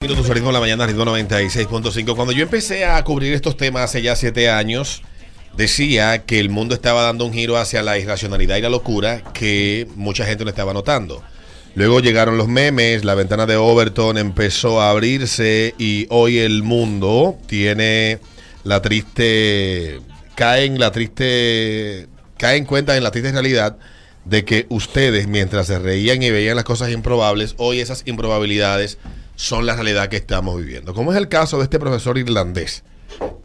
De la mañana, ritmo 96.5. Cuando yo empecé a cubrir estos temas hace ya siete años, decía que el mundo estaba dando un giro hacia la irracionalidad y la locura que mucha gente no estaba notando. Luego llegaron los memes, la ventana de Overton empezó a abrirse y hoy el mundo tiene la triste, cae en la triste, cae en cuenta en la triste realidad de que ustedes, mientras se reían y veían las cosas improbables, hoy esas improbabilidades son la realidad que estamos viviendo. Como es el caso de este profesor irlandés,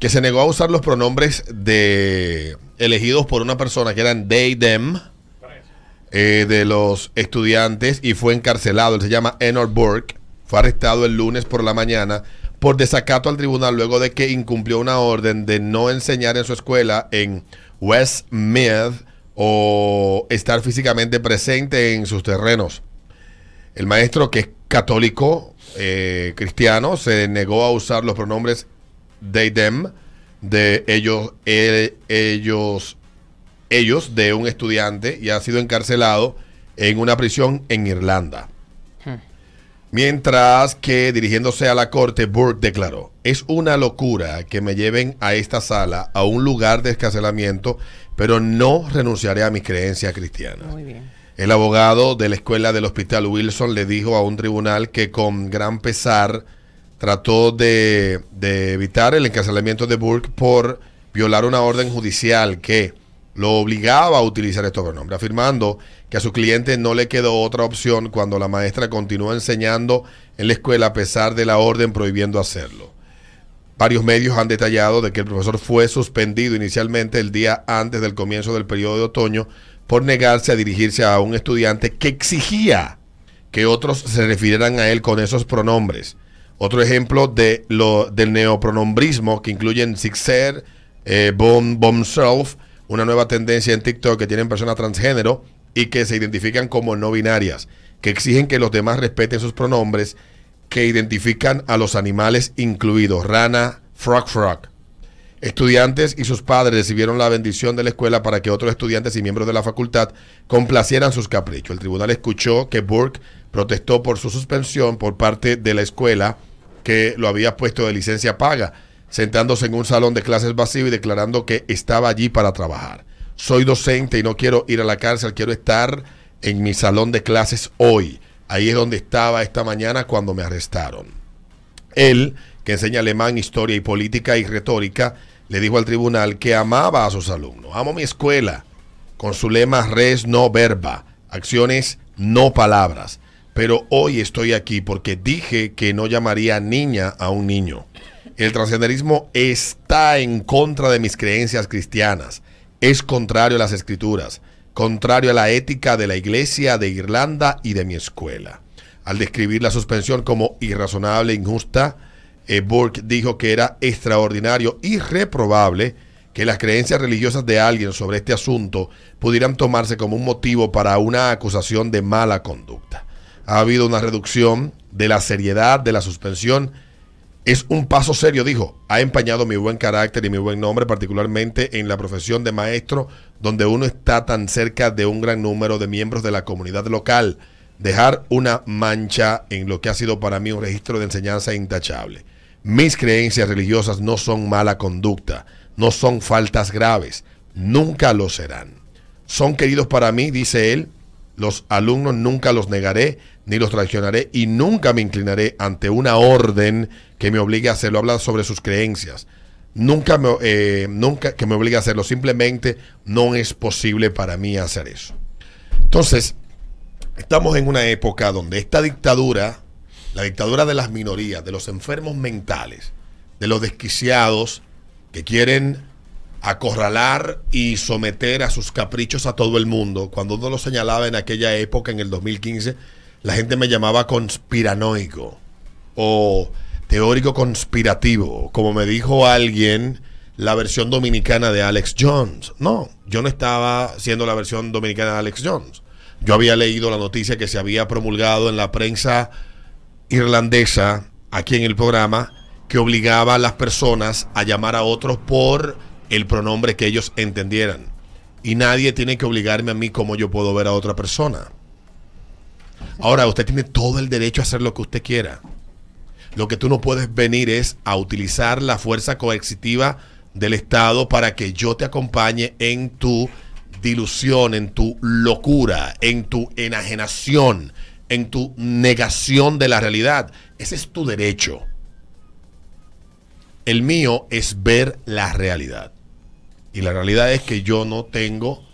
que se negó a usar los pronombres de elegidos por una persona que eran they, them, eh, de los estudiantes y fue encarcelado. Él se llama Enor Burke. Fue arrestado el lunes por la mañana por desacato al tribunal luego de que incumplió una orden de no enseñar en su escuela en Westmeath o estar físicamente presente en sus terrenos. El maestro, que es católico, eh, cristiano se negó a usar los pronombres they, them, de ellos, ellos, ellos, de un estudiante y ha sido encarcelado en una prisión en Irlanda. Hmm. Mientras que dirigiéndose a la corte, Burke declaró, es una locura que me lleven a esta sala, a un lugar de escarcelamiento, pero no renunciaré a mis creencias cristianas. Muy bien. El abogado de la escuela del Hospital Wilson le dijo a un tribunal que con gran pesar trató de, evitar el encarcelamiento de Burke por violar una orden judicial que lo obligaba a utilizar estos pronombres, afirmando que a su cliente no le quedó otra opción cuando la maestra continuó enseñando en la escuela a pesar de la orden prohibiendo hacerlo. Varios medios han detallado de que el profesor fue suspendido inicialmente el día antes del comienzo del periodo de otoño por negarse a dirigirse a un estudiante que exigía que otros se refirieran a él con esos pronombres. Otro ejemplo de lo, del neopronombrismo que incluyen Sixer, eh, Bom, Self, una nueva tendencia en TikTok que tienen personas transgénero y que se identifican como no binarias, que exigen que los demás respeten sus pronombres, que identifican a los animales incluidos, rana, frog frog. Estudiantes y sus padres recibieron la bendición de la escuela para que otros estudiantes y miembros de la facultad complacieran sus caprichos. El tribunal escuchó que Burke protestó por su suspensión por parte de la escuela que lo había puesto de licencia paga, sentándose en un salón de clases vacío y declarando que estaba allí para trabajar. Soy docente y no quiero ir a la cárcel, quiero estar en mi salón de clases hoy. Ahí es donde estaba esta mañana cuando me arrestaron. Él, que enseña alemán, historia y política y retórica, le dijo al tribunal que amaba a sus alumnos. Amo mi escuela, con su lema res no verba, acciones no palabras. Pero hoy estoy aquí porque dije que no llamaría niña a un niño. El transgenderismo está en contra de mis creencias cristianas. Es contrario a las escrituras, contrario a la ética de la iglesia de Irlanda y de mi escuela. Al describir la suspensión como irrazonable e injusta, eh, Burke dijo que era extraordinario y reprobable que las creencias religiosas de alguien sobre este asunto pudieran tomarse como un motivo para una acusación de mala conducta. Ha habido una reducción de la seriedad de la suspensión. Es un paso serio, dijo. Ha empañado mi buen carácter y mi buen nombre, particularmente en la profesión de maestro, donde uno está tan cerca de un gran número de miembros de la comunidad local. Dejar una mancha en lo que ha sido para mí un registro de enseñanza intachable. Mis creencias religiosas no son mala conducta, no son faltas graves, nunca lo serán. Son queridos para mí, dice él, los alumnos nunca los negaré ni los traicionaré y nunca me inclinaré ante una orden que me obligue a hacerlo. Habla sobre sus creencias. Nunca, me, eh, nunca que me obligue a hacerlo. Simplemente no es posible para mí hacer eso. Entonces, estamos en una época donde esta dictadura la dictadura de las minorías, de los enfermos mentales, de los desquiciados que quieren acorralar y someter a sus caprichos a todo el mundo. Cuando uno lo señalaba en aquella época, en el 2015, la gente me llamaba conspiranoico o teórico conspirativo, como me dijo alguien, la versión dominicana de Alex Jones. No, yo no estaba siendo la versión dominicana de Alex Jones. Yo había leído la noticia que se había promulgado en la prensa irlandesa aquí en el programa que obligaba a las personas a llamar a otros por el pronombre que ellos entendieran. Y nadie tiene que obligarme a mí como yo puedo ver a otra persona. Ahora, usted tiene todo el derecho a hacer lo que usted quiera. lo que tú no puedes venir es a utilizar la fuerza coercitiva del Estado para que yo te acompañe en tu dilución, en tu locura, en tu enajenación, en tu negación de la realidad. Ese es tu derecho. El mío es ver la realidad. Y la realidad es que yo no tengo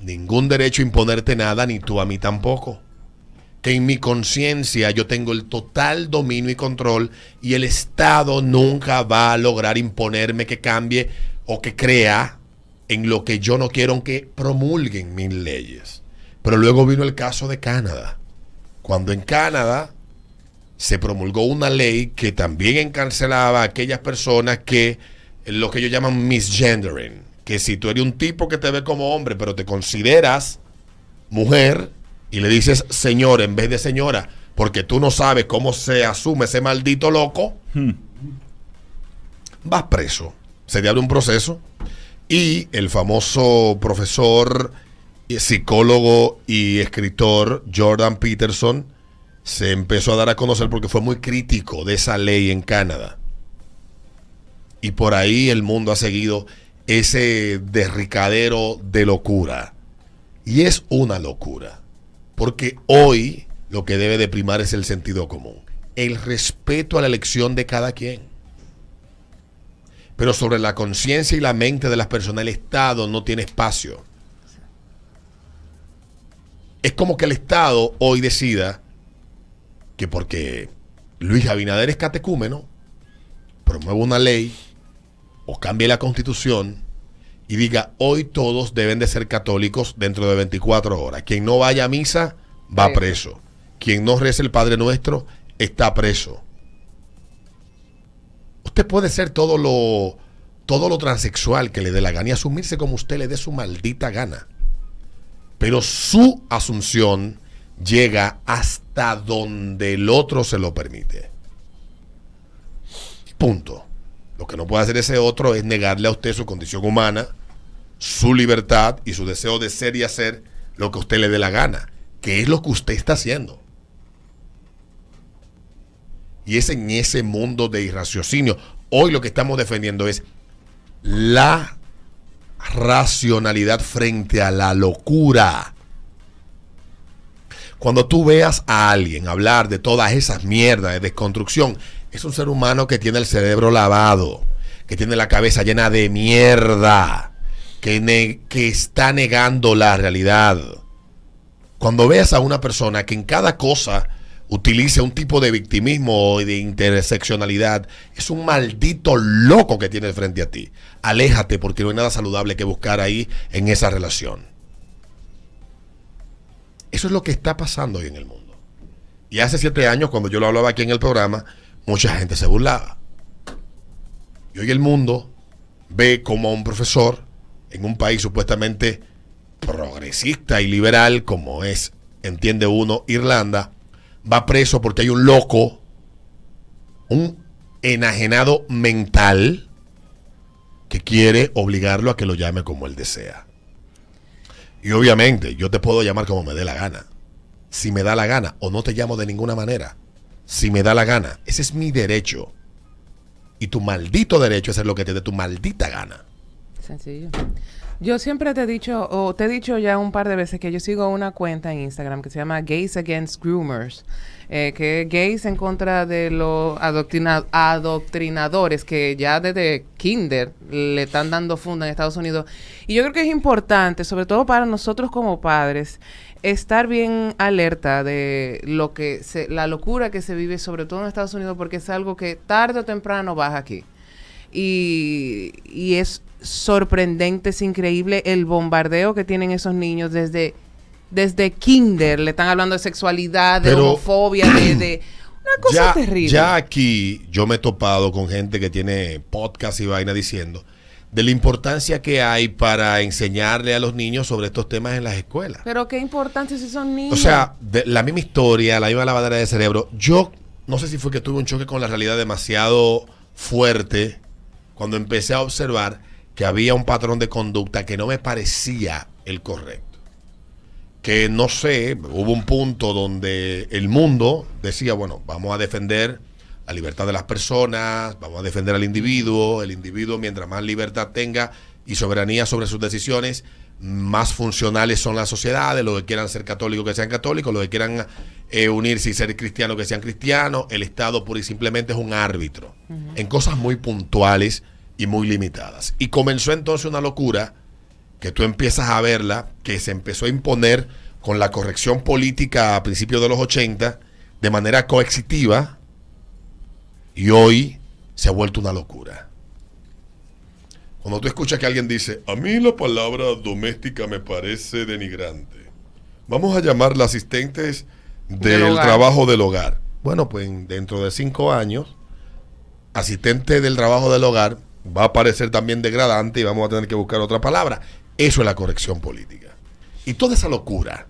ningún derecho a imponerte nada, ni tú a mí tampoco. Que en mi conciencia yo tengo el total dominio y control y el Estado nunca va a lograr imponerme que cambie o que crea en lo que yo no quiero, aunque promulguen mis leyes. Pero luego vino el caso de Canadá. Cuando en Canadá se promulgó una ley que también encarcelaba a aquellas personas que lo que ellos llaman misgendering, que si tú eres un tipo que te ve como hombre, pero te consideras mujer y le dices señor en vez de señora, porque tú no sabes cómo se asume ese maldito loco, hmm. vas preso. Se te abre un proceso y el famoso profesor, psicólogo y escritor Jordan Peterson se empezó a dar a conocer porque fue muy crítico de esa ley en Canadá. Y por ahí el mundo ha seguido ese derricadero de locura. Y es una locura. Porque hoy lo que debe de primar es el sentido común. El respeto a la elección de cada quien. Pero sobre la conciencia y la mente de las personas, el Estado no tiene espacio. Es como que el Estado hoy decida que porque Luis Abinader es catecúmeno, promueva una ley o cambie la constitución y diga, hoy todos deben de ser católicos dentro de 24 horas. Quien no vaya a misa va preso. Quien no reza el Padre Nuestro está preso. Usted puede ser todo lo, todo lo transexual que le dé la gana y asumirse como usted le dé su maldita gana. Pero su asunción llega hasta donde el otro se lo permite. Punto. Lo que no puede hacer ese otro es negarle a usted su condición humana, su libertad y su deseo de ser y hacer lo que usted le dé la gana, que es lo que usted está haciendo. Y es en ese mundo de irraciocinio. Hoy lo que estamos defendiendo es la racionalidad frente a la locura. Cuando tú veas a alguien hablar de todas esas mierdas de desconstrucción, es un ser humano que tiene el cerebro lavado, que tiene la cabeza llena de mierda, que, que está negando la realidad. Cuando veas a una persona que en cada cosa utilice un tipo de victimismo y de interseccionalidad, es un maldito loco que tiene frente a ti. Aléjate porque no hay nada saludable que buscar ahí en esa relación. Eso es lo que está pasando hoy en el mundo. Y hace siete años, cuando yo lo hablaba aquí en el programa, mucha gente se burlaba. Y hoy el mundo ve como a un profesor en un país supuestamente progresista y liberal, como es, entiende uno, Irlanda, va preso porque hay un loco, un enajenado mental, que quiere obligarlo a que lo llame como él desea. Y obviamente yo te puedo llamar como me dé la gana. Si me da la gana o no te llamo de ninguna manera. Si me da la gana. Ese es mi derecho. Y tu maldito derecho es hacer lo que te dé tu maldita gana. Sencillo. Yo siempre te he dicho, o te he dicho ya un par de veces que yo sigo una cuenta en Instagram que se llama Gays Against Groomers, eh, que es gays en contra de los adoctrinadores que ya desde kinder le están dando funda en Estados Unidos. Y yo creo que es importante, sobre todo para nosotros como padres, estar bien alerta de lo que se, la locura que se vive, sobre todo en Estados Unidos, porque es algo que tarde o temprano baja aquí. Y, y es sorprendente, es increíble el bombardeo que tienen esos niños desde, desde kinder. Le están hablando de sexualidad, de homofobia, de, una cosa terrible. Ya aquí yo me he topado con gente que tiene podcast y vaina diciendo de la importancia que hay para enseñarle a los niños sobre estos temas en las escuelas. Pero qué importancia si son niños. O sea, la misma historia, la misma lavadera de cerebro. Yo no sé si fue que tuve un choque con la realidad demasiado fuerte cuando empecé a observar que había un patrón de conducta que no me parecía el correcto. Que no sé, hubo un punto donde el mundo decía, bueno, vamos a defender la libertad de las personas, vamos a defender al individuo, el individuo mientras más libertad tenga y soberanía sobre sus decisiones, más funcionales son las sociedades, los que quieran ser católicos que sean católicos, los que quieran eh, unirse y ser cristianos que sean cristianos, el Estado pura y simplemente es un árbitro en cosas muy puntuales y muy limitadas. Y comenzó entonces una locura que tú empiezas a verla, que se empezó a imponer con la corrección política a principios de los 80 de manera coexitiva y hoy se ha vuelto una locura. Cuando tú escuchas que alguien dice, a mí la palabra doméstica me parece denigrante. Vamos a llamarla asistentes del, trabajo del hogar. Bueno, pues dentro de cinco años, asistente del trabajo del hogar va a parecer también degradante y vamos a tener que buscar otra palabra. Eso es la corrección política. Y toda esa locura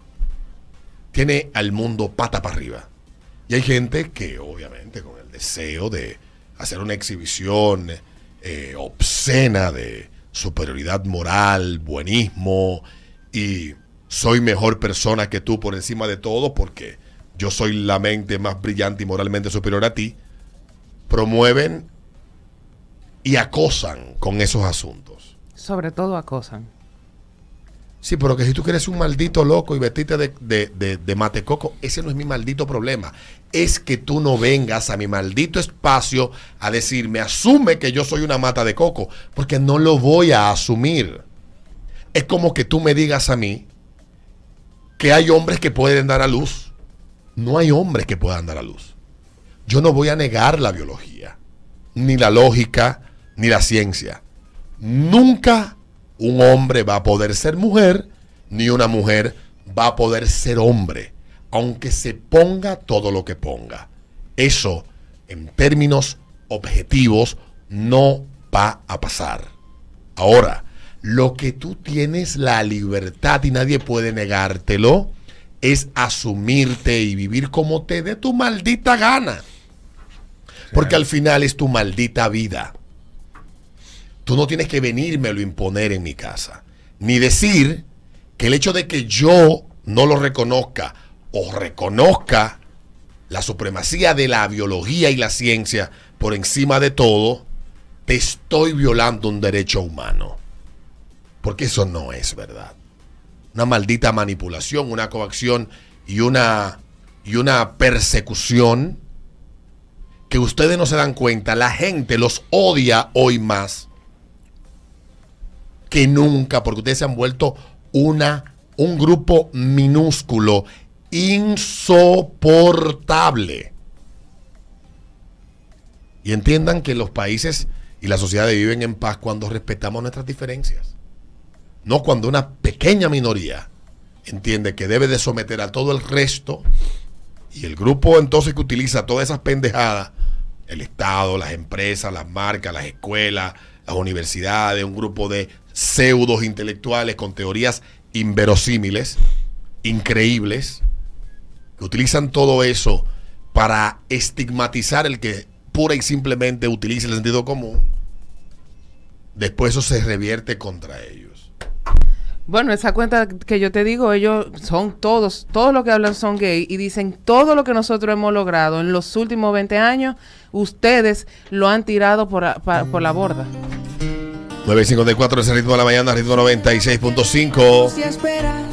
tiene al mundo pata para arriba. Y hay gente que obviamente con el deseo de hacer una exhibición eh, obscena de superioridad moral, buenismo y soy mejor persona que tú por encima de todo porque yo soy la mente más brillante y moralmente superior a ti, promueven y acosan con esos asuntos. Sobre todo acosan. Sí, pero que si tú quieres un maldito loco y vestiste de, de, de, matecoco, ese no es mi maldito problema. Es que tú no vengas a mi maldito espacio a decirme, asume que yo soy una mata de coco, porque no lo voy a asumir. Es como que tú me digas a mí que hay hombres que pueden dar a luz. No hay hombres que puedan dar a luz. Yo no voy a negar la biología, ni la lógica, ni la ciencia. Nunca un hombre va a poder ser mujer, ni una mujer va a poder ser hombre, aunque se ponga todo lo que ponga. Eso, en términos objetivos, no va a pasar. Ahora, lo que tú tienes la libertad y nadie puede negártelo, es asumirte y vivir como te dé tu maldita gana. Porque al final es tu maldita vida. Tú no tienes que venírmelo imponer en mi casa. Ni decir que el hecho de que yo no lo reconozca o reconozca la supremacía de la biología y la ciencia por encima de todo, te estoy violando un derecho humano. Porque eso no es verdad. Una maldita manipulación, una coacción y una, y una persecución que ustedes no se dan cuenta. La gente los odia hoy más que nunca, porque ustedes se han vuelto una, un grupo minúsculo, insoportable. Y entiendan que los países y las sociedades viven en paz cuando respetamos nuestras diferencias. No cuando una pequeña minoría entiende que debe de someter a todo el resto y el grupo entonces que utiliza todas esas pendejadas, el Estado, las empresas, las marcas, las escuelas, las universidades, un grupo de pseudos intelectuales con teorías inverosímiles, increíbles, que utilizan todo eso para estigmatizar el que pura y simplemente utilice el sentido común, después eso se revierte contra ellos. Bueno, esa cuenta que yo te digo, ellos son todos, todos los que hablan son gay y dicen todo lo que nosotros hemos logrado en los últimos 20 años, ustedes lo han tirado por, por la borda. 954 es el ritmo de la mañana, ritmo 96.5.